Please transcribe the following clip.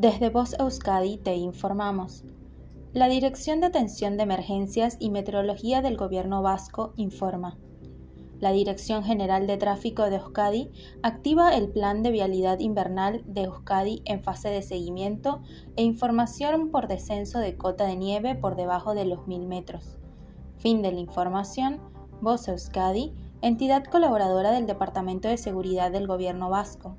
Desde Voz Euskadi te informamos. La Dirección de Atención de Emergencias y Meteorología del Gobierno Vasco informa. La Dirección General de Tráfico de Euskadi activa el Plan de Vialidad Invernal de Euskadi en fase de seguimiento e información por descenso de cota de nieve por debajo de los mil metros. Fin de la información. Voz Euskadi, entidad colaboradora del Departamento de Seguridad del Gobierno Vasco.